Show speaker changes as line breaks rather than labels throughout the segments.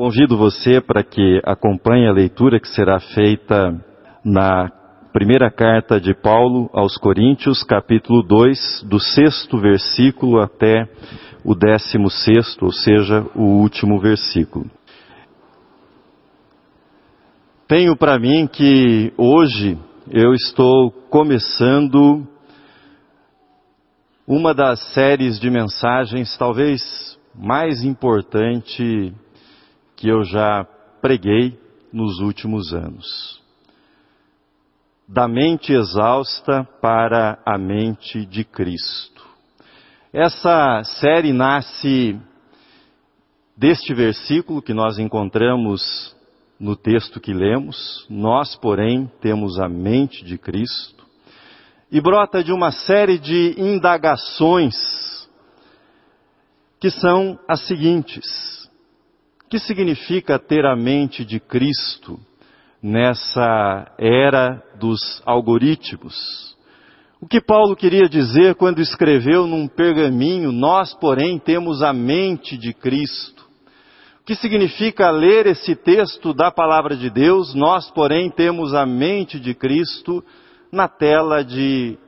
Convido você para que acompanhe a leitura que será feita na primeira carta de Paulo aos Coríntios, capítulo 2, do sexto versículo até o décimo sexto, ou seja, o último versículo. Tenho para mim que hoje eu estou começando uma das séries de mensagens talvez mais importante que eu já preguei nos últimos anos. Da mente exausta para a mente de Cristo. Essa série nasce deste versículo que nós encontramos no texto que lemos, nós, porém, temos a mente de Cristo, e brota de uma série de indagações que são as seguintes que significa ter a mente de Cristo nessa era dos algoritmos? O que Paulo queria dizer quando escreveu num pergaminho, nós, porém, temos a mente de Cristo? O que significa ler esse texto da palavra de Deus, nós, porém, temos a mente de Cristo na tela de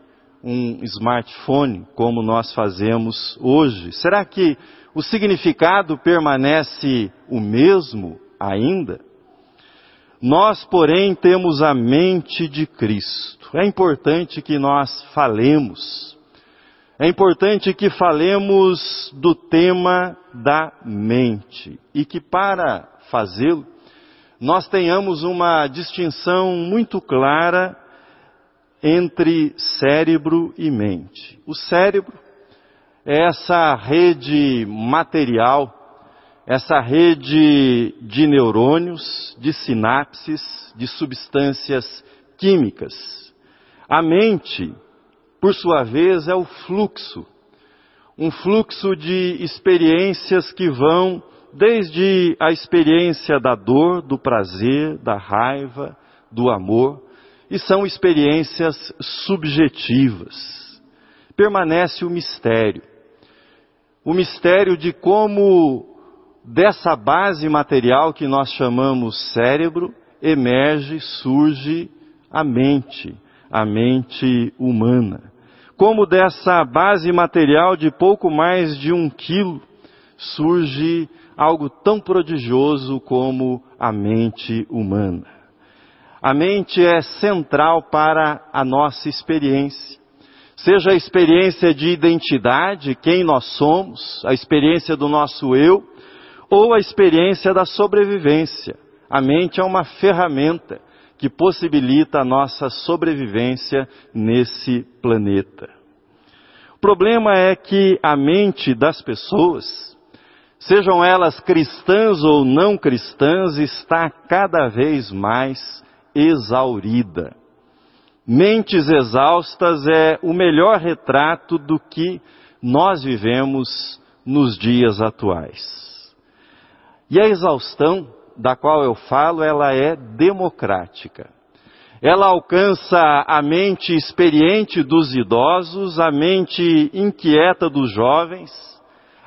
um smartphone, como nós fazemos hoje? Será que o significado permanece o mesmo ainda? Nós, porém, temos a mente de Cristo. É importante que nós falemos. É importante que falemos do tema da mente e que para fazê-lo nós tenhamos uma distinção muito clara entre cérebro e mente. O cérebro essa rede material, essa rede de neurônios, de sinapses, de substâncias químicas. A mente, por sua vez, é o fluxo, um fluxo de experiências que vão desde a experiência da dor, do prazer, da raiva, do amor, e são experiências subjetivas. Permanece o mistério o mistério de como dessa base material que nós chamamos cérebro emerge, surge a mente, a mente humana. Como dessa base material de pouco mais de um quilo surge algo tão prodigioso como a mente humana. A mente é central para a nossa experiência seja a experiência de identidade, quem nós somos, a experiência do nosso eu, ou a experiência da sobrevivência. A mente é uma ferramenta que possibilita a nossa sobrevivência nesse planeta. O problema é que a mente das pessoas, sejam elas cristãs ou não cristãs, está cada vez mais exaurida. Mentes exaustas é o melhor retrato do que nós vivemos nos dias atuais. E a exaustão da qual eu falo, ela é democrática. Ela alcança a mente experiente dos idosos, a mente inquieta dos jovens,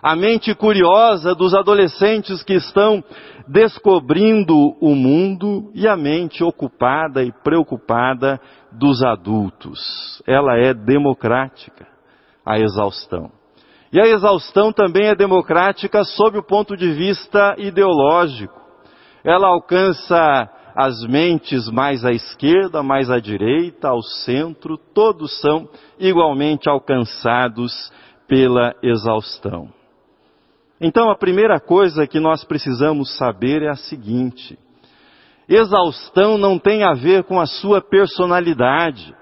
a mente curiosa dos adolescentes que estão descobrindo o mundo e a mente ocupada e preocupada dos adultos. Ela é democrática, a exaustão. E a exaustão também é democrática sob o ponto de vista ideológico. Ela alcança as mentes mais à esquerda, mais à direita, ao centro, todos são igualmente alcançados pela exaustão. Então, a primeira coisa que nós precisamos saber é a seguinte: exaustão não tem a ver com a sua personalidade.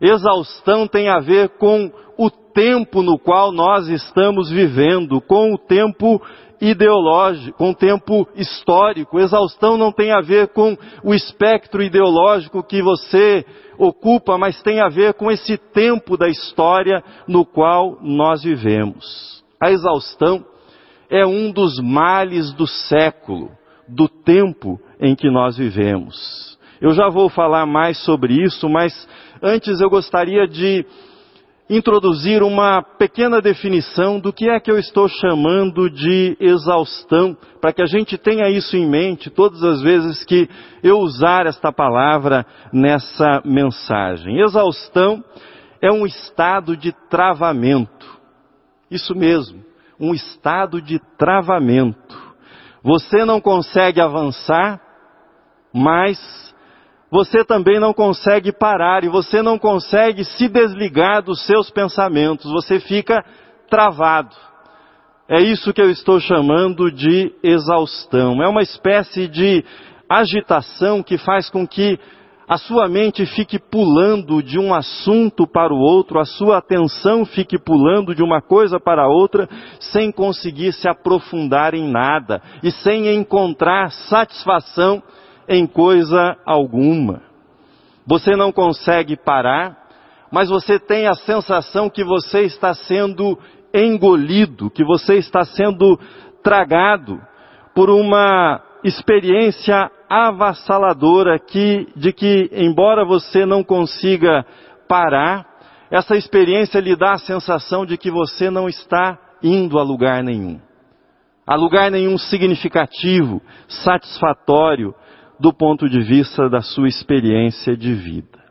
Exaustão tem a ver com o tempo no qual nós estamos vivendo, com o tempo ideológico, com o tempo histórico. Exaustão não tem a ver com o espectro ideológico que você ocupa, mas tem a ver com esse tempo da história no qual nós vivemos. A exaustão é um dos males do século, do tempo em que nós vivemos. Eu já vou falar mais sobre isso, mas antes eu gostaria de introduzir uma pequena definição do que é que eu estou chamando de exaustão, para que a gente tenha isso em mente todas as vezes que eu usar esta palavra nessa mensagem. Exaustão é um estado de travamento. Isso mesmo, um estado de travamento. Você não consegue avançar, mas você também não consegue parar e você não consegue se desligar dos seus pensamentos, você fica travado. É isso que eu estou chamando de exaustão. É uma espécie de agitação que faz com que a sua mente fique pulando de um assunto para o outro, a sua atenção fique pulando de uma coisa para outra, sem conseguir se aprofundar em nada e sem encontrar satisfação em coisa alguma. Você não consegue parar, mas você tem a sensação que você está sendo engolido, que você está sendo tragado por uma experiência avassaladora que, de que, embora você não consiga parar, essa experiência lhe dá a sensação de que você não está indo a lugar nenhum. A lugar nenhum significativo, satisfatório, do ponto de vista da sua experiência de vida.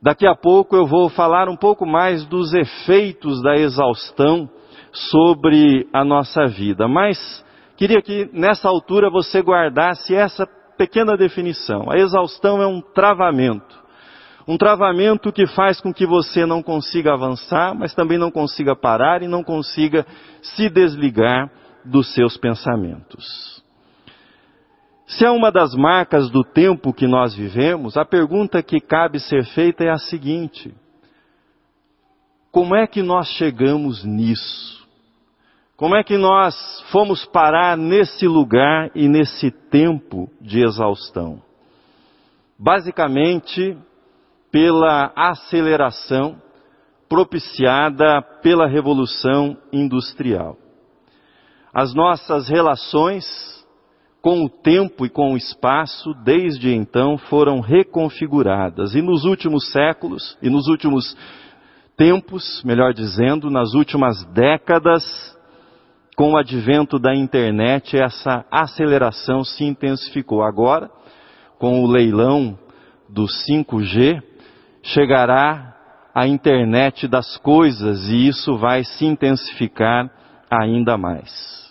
Daqui a pouco eu vou falar um pouco mais dos efeitos da exaustão sobre a nossa vida, mas queria que nessa altura você guardasse essa pequena definição. A exaustão é um travamento. Um travamento que faz com que você não consiga avançar, mas também não consiga parar e não consiga se desligar dos seus pensamentos. Se é uma das marcas do tempo que nós vivemos, a pergunta que cabe ser feita é a seguinte: como é que nós chegamos nisso? Como é que nós fomos parar nesse lugar e nesse tempo de exaustão? Basicamente, pela aceleração propiciada pela Revolução Industrial. As nossas relações com o tempo e com o espaço, desde então foram reconfiguradas. E nos últimos séculos, e nos últimos tempos, melhor dizendo, nas últimas décadas, com o advento da internet, essa aceleração se intensificou. Agora, com o leilão do 5G, chegará a internet das coisas e isso vai se intensificar ainda mais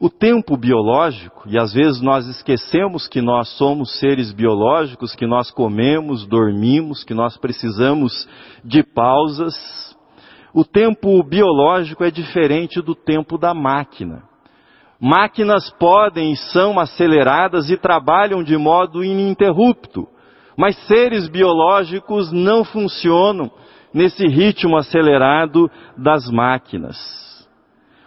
o tempo biológico, e às vezes nós esquecemos que nós somos seres biológicos, que nós comemos, dormimos, que nós precisamos de pausas. O tempo biológico é diferente do tempo da máquina. Máquinas podem e são aceleradas e trabalham de modo ininterrupto, mas seres biológicos não funcionam nesse ritmo acelerado das máquinas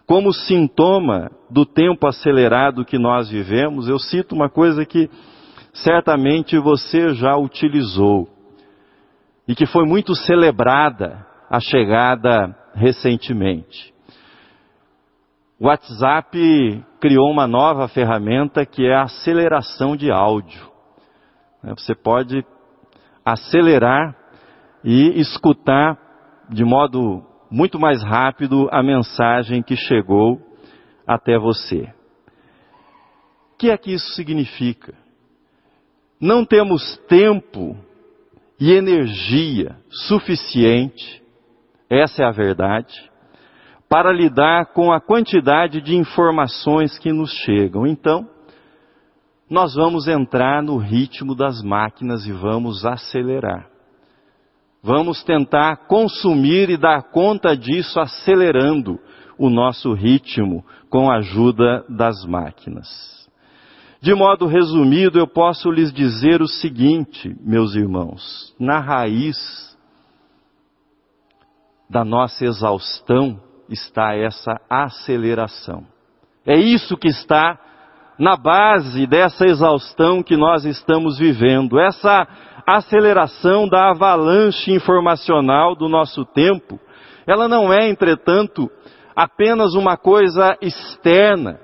como sintoma do tempo acelerado que nós vivemos, eu cito uma coisa que certamente você já utilizou e que foi muito celebrada a chegada recentemente. O WhatsApp criou uma nova ferramenta que é a aceleração de áudio. Você pode acelerar e escutar de modo muito mais rápido a mensagem que chegou até você. O que é que isso significa? Não temos tempo e energia suficiente, essa é a verdade, para lidar com a quantidade de informações que nos chegam. Então, nós vamos entrar no ritmo das máquinas e vamos acelerar. Vamos tentar consumir e dar conta disso acelerando o nosso ritmo com a ajuda das máquinas. De modo resumido, eu posso lhes dizer o seguinte, meus irmãos: na raiz da nossa exaustão está essa aceleração. É isso que está na base dessa exaustão que nós estamos vivendo, essa aceleração da avalanche informacional do nosso tempo, ela não é, entretanto, apenas uma coisa externa.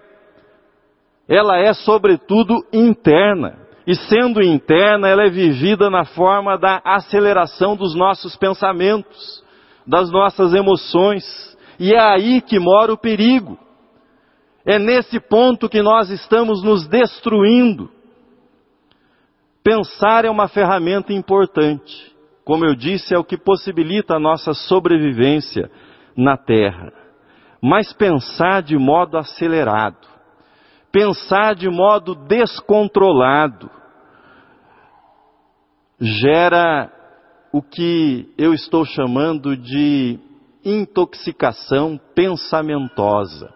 Ela é, sobretudo, interna. E sendo interna, ela é vivida na forma da aceleração dos nossos pensamentos, das nossas emoções. E é aí que mora o perigo. É nesse ponto que nós estamos nos destruindo. Pensar é uma ferramenta importante. Como eu disse, é o que possibilita a nossa sobrevivência na Terra. Mas pensar de modo acelerado, pensar de modo descontrolado, gera o que eu estou chamando de intoxicação pensamentosa.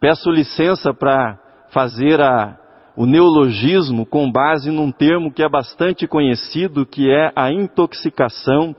Peço licença para fazer a, o neologismo com base num termo que é bastante conhecido, que é a intoxicação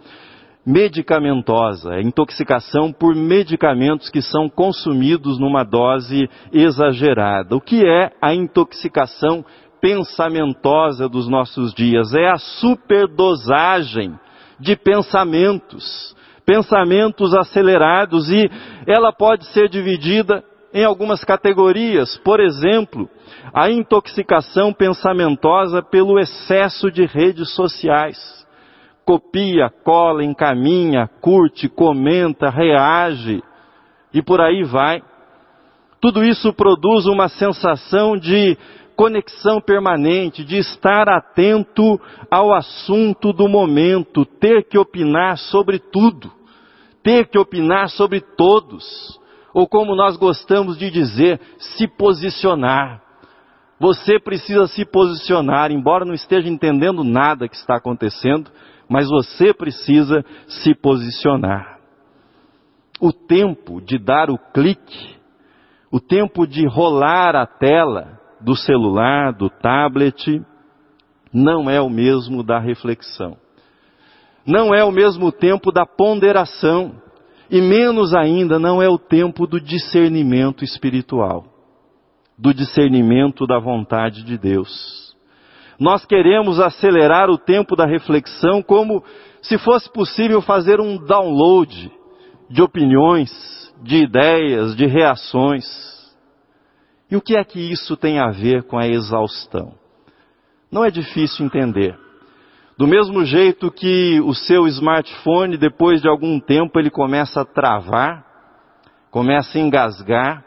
medicamentosa, a intoxicação por medicamentos que são consumidos numa dose exagerada. O que é a intoxicação pensamentosa dos nossos dias? É a superdosagem de pensamentos, pensamentos acelerados e ela pode ser dividida em algumas categorias. Por exemplo, a intoxicação pensamentosa pelo excesso de redes sociais. Copia, cola, encaminha, curte, comenta, reage e por aí vai. Tudo isso produz uma sensação de conexão permanente, de estar atento ao assunto do momento, ter que opinar sobre tudo, ter que opinar sobre todos ou como nós gostamos de dizer, se posicionar. Você precisa se posicionar, embora não esteja entendendo nada que está acontecendo, mas você precisa se posicionar. O tempo de dar o clique, o tempo de rolar a tela do celular, do tablet, não é o mesmo da reflexão. Não é o mesmo tempo da ponderação. E menos ainda não é o tempo do discernimento espiritual, do discernimento da vontade de Deus. Nós queremos acelerar o tempo da reflexão como se fosse possível fazer um download de opiniões, de ideias, de reações. E o que é que isso tem a ver com a exaustão? Não é difícil entender. Do mesmo jeito que o seu smartphone, depois de algum tempo, ele começa a travar, começa a engasgar,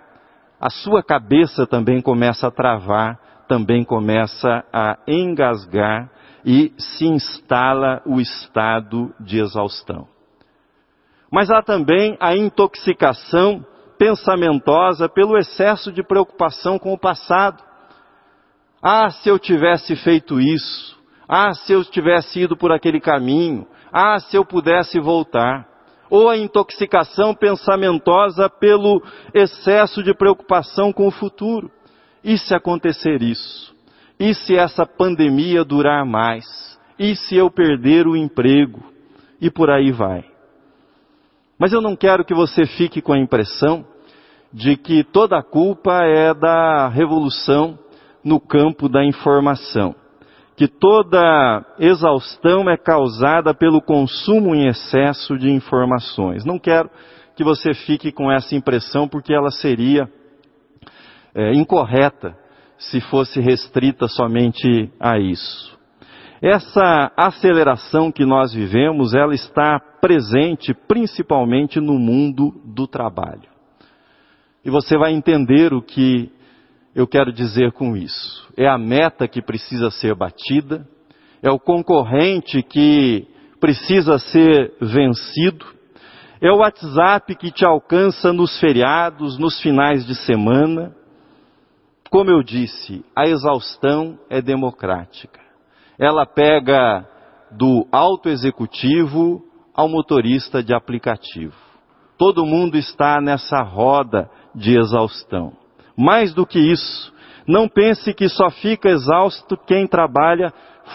a sua cabeça também começa a travar, também começa a engasgar e se instala o estado de exaustão. Mas há também a intoxicação pensamentosa pelo excesso de preocupação com o passado. Ah, se eu tivesse feito isso, ah, se eu tivesse ido por aquele caminho. Ah, se eu pudesse voltar. Ou a intoxicação pensamentosa pelo excesso de preocupação com o futuro. E se acontecer isso? E se essa pandemia durar mais? E se eu perder o emprego? E por aí vai. Mas eu não quero que você fique com a impressão de que toda a culpa é da revolução no campo da informação que toda exaustão é causada pelo consumo em excesso de informações. Não quero que você fique com essa impressão, porque ela seria é, incorreta se fosse restrita somente a isso. Essa aceleração que nós vivemos, ela está presente principalmente no mundo do trabalho. E você vai entender o que eu quero dizer com isso? É a meta que precisa ser batida, é o concorrente que precisa ser vencido, é o WhatsApp que te alcança nos feriados, nos finais de semana. Como eu disse, a exaustão é democrática. Ela pega do alto executivo ao motorista de aplicativo. Todo mundo está nessa roda de exaustão. Mais do que isso, não pense que só fica exausto quem trabalha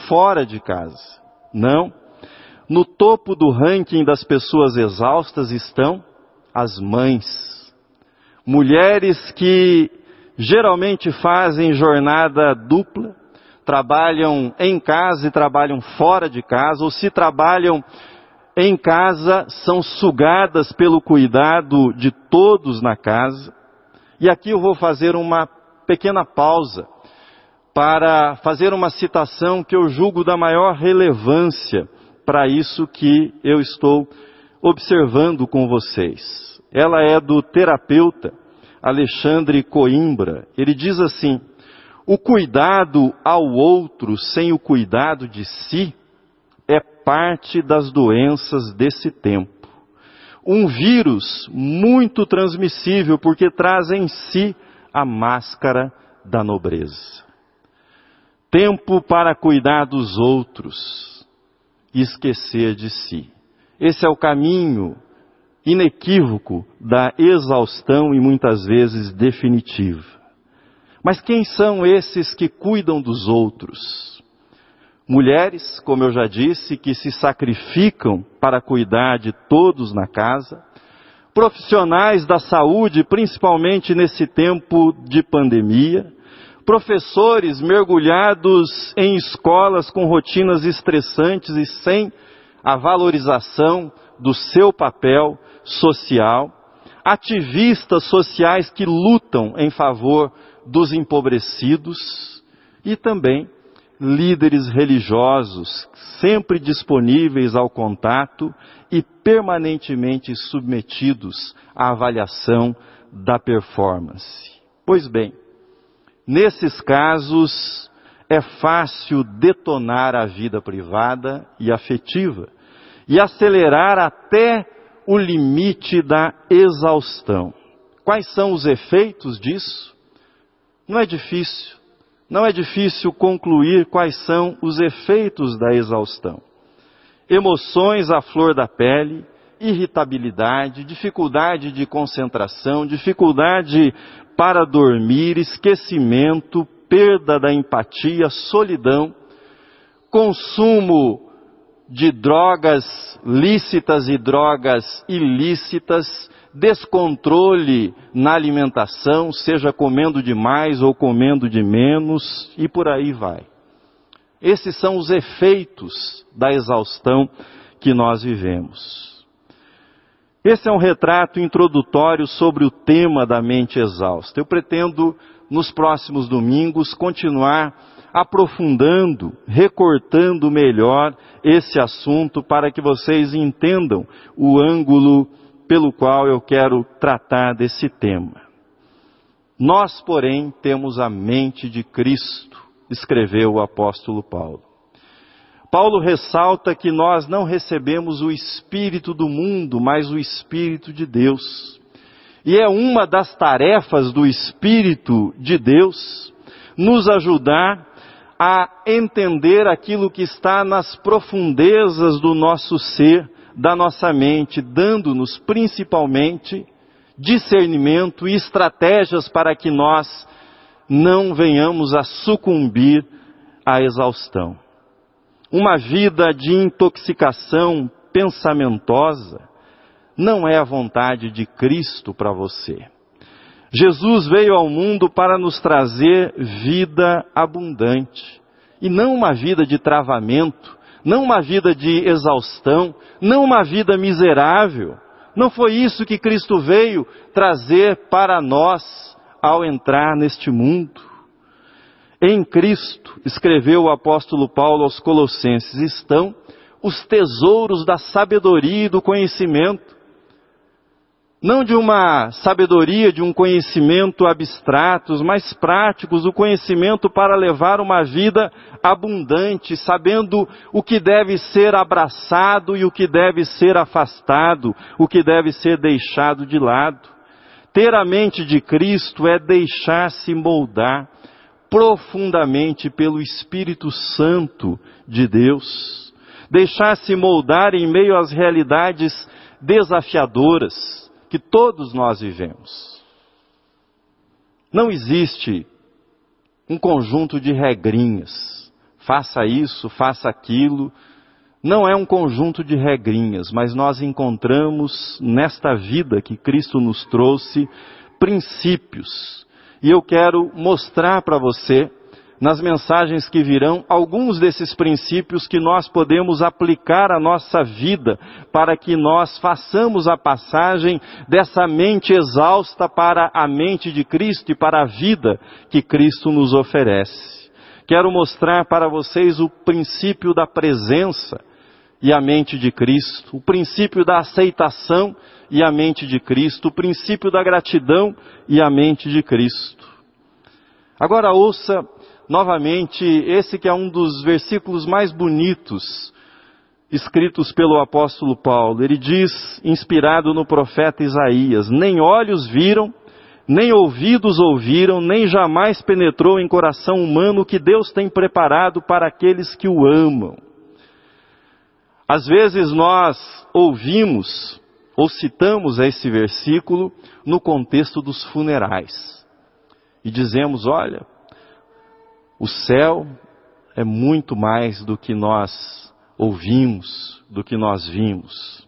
fora de casa. Não. No topo do ranking das pessoas exaustas estão as mães. Mulheres que geralmente fazem jornada dupla, trabalham em casa e trabalham fora de casa, ou se trabalham em casa, são sugadas pelo cuidado de todos na casa. E aqui eu vou fazer uma pequena pausa para fazer uma citação que eu julgo da maior relevância para isso que eu estou observando com vocês. Ela é do terapeuta Alexandre Coimbra. Ele diz assim: o cuidado ao outro sem o cuidado de si é parte das doenças desse tempo. Um vírus muito transmissível porque traz em si a máscara da nobreza. Tempo para cuidar dos outros e esquecer de si. Esse é o caminho inequívoco da exaustão e muitas vezes definitiva. Mas quem são esses que cuidam dos outros? Mulheres, como eu já disse, que se sacrificam para cuidar de todos na casa, profissionais da saúde, principalmente nesse tempo de pandemia, professores mergulhados em escolas com rotinas estressantes e sem a valorização do seu papel social, ativistas sociais que lutam em favor dos empobrecidos e também líderes religiosos sempre disponíveis ao contato e permanentemente submetidos à avaliação da performance. Pois bem, nesses casos é fácil detonar a vida privada e afetiva e acelerar até o limite da exaustão. Quais são os efeitos disso? Não é difícil. Não é difícil concluir quais são os efeitos da exaustão. Emoções à flor da pele, irritabilidade, dificuldade de concentração, dificuldade para dormir, esquecimento, perda da empatia, solidão, consumo de drogas lícitas e drogas ilícitas, descontrole na alimentação, seja comendo demais ou comendo de menos, e por aí vai. Esses são os efeitos da exaustão que nós vivemos. Esse é um retrato introdutório sobre o tema da mente exausta. Eu pretendo, nos próximos domingos, continuar aprofundando, recortando melhor esse assunto para que vocês entendam o ângulo pelo qual eu quero tratar desse tema. Nós, porém, temos a mente de Cristo, escreveu o apóstolo Paulo. Paulo ressalta que nós não recebemos o espírito do mundo, mas o espírito de Deus. E é uma das tarefas do espírito de Deus nos ajudar a entender aquilo que está nas profundezas do nosso ser, da nossa mente, dando-nos principalmente discernimento e estratégias para que nós não venhamos a sucumbir à exaustão. Uma vida de intoxicação pensamentosa não é a vontade de Cristo para você. Jesus veio ao mundo para nos trazer vida abundante. E não uma vida de travamento, não uma vida de exaustão, não uma vida miserável. Não foi isso que Cristo veio trazer para nós ao entrar neste mundo. Em Cristo, escreveu o apóstolo Paulo aos Colossenses, estão os tesouros da sabedoria e do conhecimento não de uma sabedoria, de um conhecimento abstratos, mas práticos, o conhecimento para levar uma vida abundante, sabendo o que deve ser abraçado e o que deve ser afastado, o que deve ser deixado de lado. Ter a mente de Cristo é deixar-se moldar profundamente pelo Espírito Santo de Deus, deixar-se moldar em meio às realidades desafiadoras, que todos nós vivemos. Não existe um conjunto de regrinhas. Faça isso, faça aquilo. Não é um conjunto de regrinhas, mas nós encontramos nesta vida que Cristo nos trouxe princípios. E eu quero mostrar para você nas mensagens que virão alguns desses princípios que nós podemos aplicar à nossa vida para que nós façamos a passagem dessa mente exausta para a mente de Cristo e para a vida que Cristo nos oferece. Quero mostrar para vocês o princípio da presença e a mente de Cristo, o princípio da aceitação e a mente de Cristo, o princípio da gratidão e a mente de Cristo. Agora ouça novamente esse que é um dos versículos mais bonitos escritos pelo apóstolo Paulo. Ele diz, inspirado no profeta Isaías: Nem olhos viram, nem ouvidos ouviram, nem jamais penetrou em coração humano o que Deus tem preparado para aqueles que o amam. Às vezes nós ouvimos ou citamos esse versículo no contexto dos funerais e dizemos: olha, o céu é muito mais do que nós ouvimos, do que nós vimos.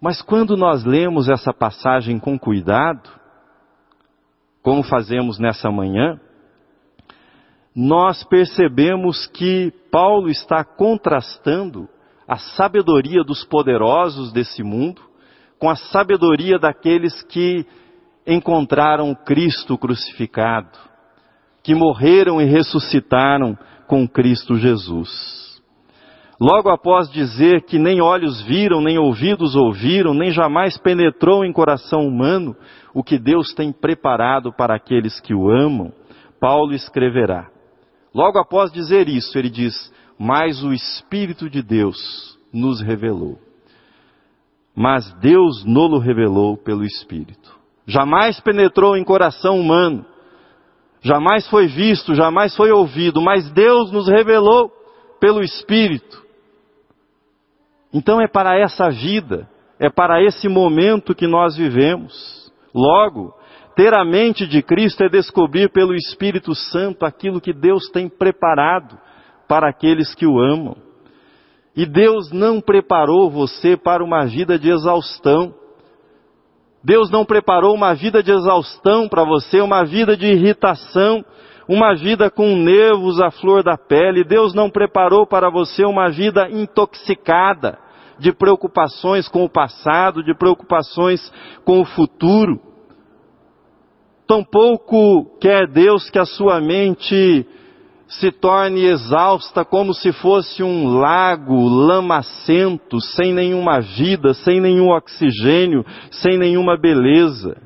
Mas quando nós lemos essa passagem com cuidado, como fazemos nessa manhã, nós percebemos que Paulo está contrastando a sabedoria dos poderosos desse mundo com a sabedoria daqueles que encontraram Cristo crucificado, que morreram e ressuscitaram com Cristo Jesus. Logo após dizer que nem olhos viram, nem ouvidos ouviram, nem jamais penetrou em coração humano o que Deus tem preparado para aqueles que o amam, Paulo escreverá. Logo após dizer isso, ele diz: Mas o Espírito de Deus nos revelou. Mas Deus nolo revelou pelo Espírito. Jamais penetrou em coração humano, jamais foi visto, jamais foi ouvido, mas Deus nos revelou pelo Espírito. Então é para essa vida, é para esse momento que nós vivemos. Logo, ter a mente de Cristo é descobrir pelo Espírito Santo aquilo que Deus tem preparado para aqueles que o amam. E Deus não preparou você para uma vida de exaustão. Deus não preparou uma vida de exaustão para você, uma vida de irritação, uma vida com nervos à flor da pele. Deus não preparou para você uma vida intoxicada de preocupações com o passado, de preocupações com o futuro. Tampouco quer Deus que a sua mente se torne exausta como se fosse um lago lamacento, sem nenhuma vida, sem nenhum oxigênio, sem nenhuma beleza.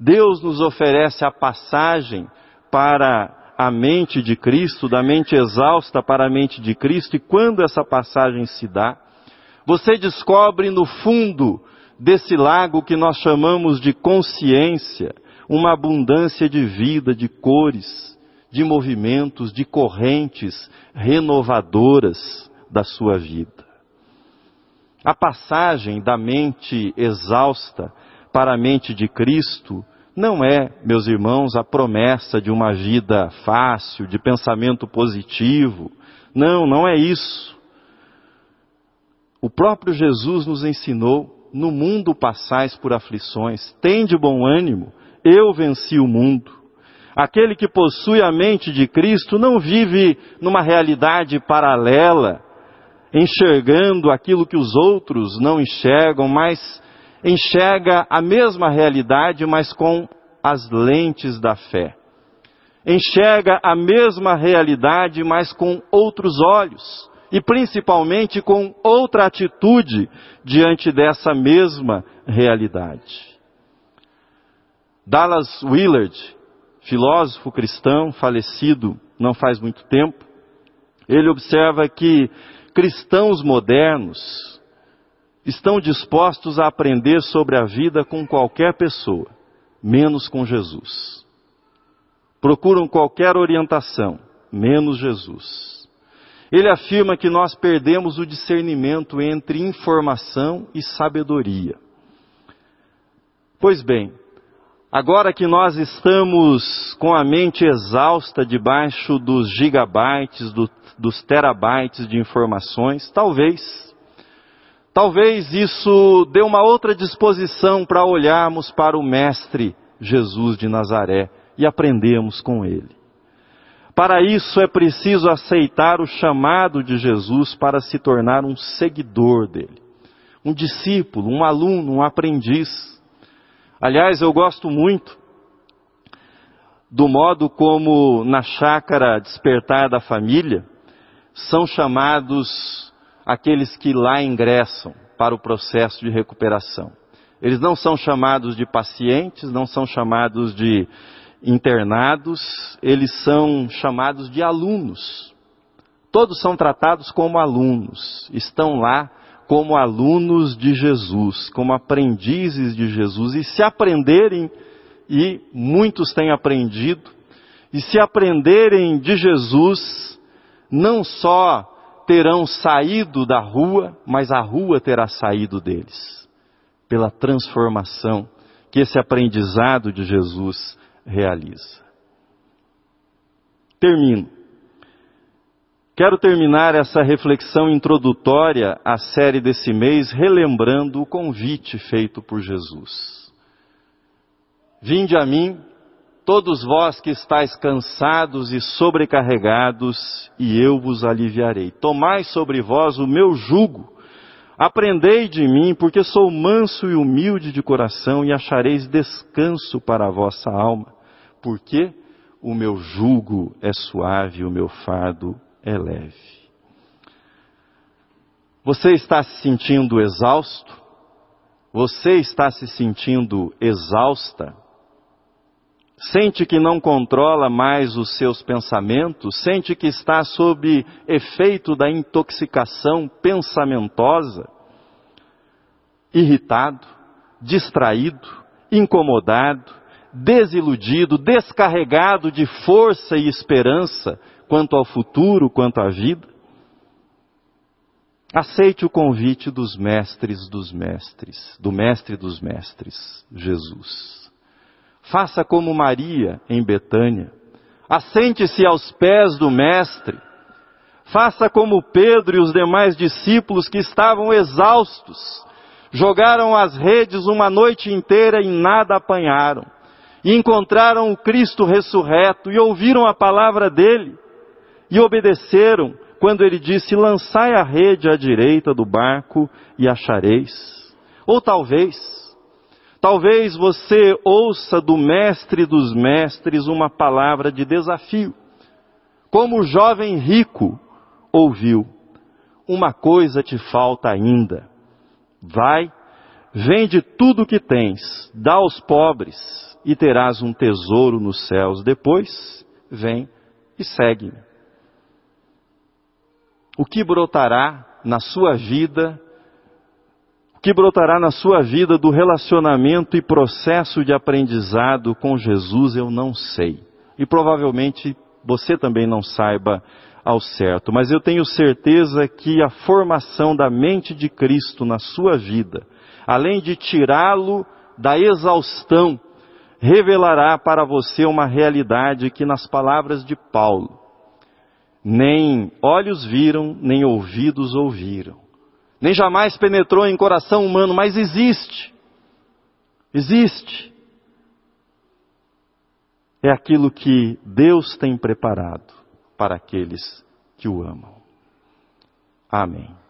Deus nos oferece a passagem para a mente de Cristo, da mente exausta para a mente de Cristo, e quando essa passagem se dá, você descobre no fundo desse lago que nós chamamos de consciência, uma abundância de vida, de cores, de movimentos, de correntes renovadoras da sua vida. A passagem da mente exausta para a mente de Cristo não é, meus irmãos, a promessa de uma vida fácil, de pensamento positivo. Não, não é isso. O próprio Jesus nos ensinou: no mundo passais por aflições, tende bom ânimo, eu venci o mundo. Aquele que possui a mente de Cristo não vive numa realidade paralela, enxergando aquilo que os outros não enxergam, mas enxerga a mesma realidade, mas com as lentes da fé. Enxerga a mesma realidade, mas com outros olhos e principalmente com outra atitude diante dessa mesma realidade. Dallas Willard, filósofo cristão falecido não faz muito tempo, ele observa que cristãos modernos estão dispostos a aprender sobre a vida com qualquer pessoa, menos com Jesus. Procuram qualquer orientação, menos Jesus. Ele afirma que nós perdemos o discernimento entre informação e sabedoria. Pois bem, agora que nós estamos com a mente exausta debaixo dos gigabytes, do, dos terabytes de informações, talvez, talvez isso dê uma outra disposição para olharmos para o Mestre Jesus de Nazaré e aprendermos com ele. Para isso é preciso aceitar o chamado de Jesus para se tornar um seguidor dele, um discípulo, um aluno, um aprendiz. Aliás, eu gosto muito do modo como na chácara despertar da família, são chamados aqueles que lá ingressam para o processo de recuperação. Eles não são chamados de pacientes, não são chamados de internados, eles são chamados de alunos. Todos são tratados como alunos, estão lá como alunos de Jesus, como aprendizes de Jesus. E se aprenderem, e muitos têm aprendido, e se aprenderem de Jesus, não só terão saído da rua, mas a rua terá saído deles, pela transformação que esse aprendizado de Jesus realiza. Termino. Quero terminar essa reflexão introdutória à série desse mês relembrando o convite feito por Jesus. Vinde a mim, todos vós que estáis cansados e sobrecarregados, e eu vos aliviarei. Tomai sobre vós o meu jugo. Aprendei de mim, porque sou manso e humilde de coração, e achareis descanso para a vossa alma. Porque o meu jugo é suave, o meu fardo é leve. Você está se sentindo exausto? Você está se sentindo exausta? Sente que não controla mais os seus pensamentos? Sente que está sob efeito da intoxicação pensamentosa? Irritado, distraído, incomodado, desiludido, descarregado de força e esperança, quanto ao futuro, quanto à vida. Aceite o convite dos mestres dos mestres, do mestre dos mestres, Jesus. Faça como Maria em Betânia. Assente-se aos pés do mestre. Faça como Pedro e os demais discípulos que estavam exaustos. Jogaram as redes uma noite inteira e nada apanharam. E encontraram o Cristo ressurreto e ouviram a palavra dele e obedeceram quando ele disse: Lançai a rede à direita do barco e achareis. Ou talvez, talvez você ouça do mestre dos mestres uma palavra de desafio, como o jovem rico ouviu: Uma coisa te falta ainda. Vai, vende tudo o que tens, dá aos pobres e terás um tesouro nos céus. Depois, vem e segue-me o que brotará na sua vida, o que brotará na sua vida do relacionamento e processo de aprendizado com Jesus, eu não sei. E provavelmente você também não saiba ao certo, mas eu tenho certeza que a formação da mente de Cristo na sua vida, além de tirá-lo da exaustão, revelará para você uma realidade que, nas palavras de Paulo, nem olhos viram, nem ouvidos ouviram, nem jamais penetrou em coração humano, mas existe. Existe. É aquilo que Deus tem preparado para aqueles que o amam. Amém.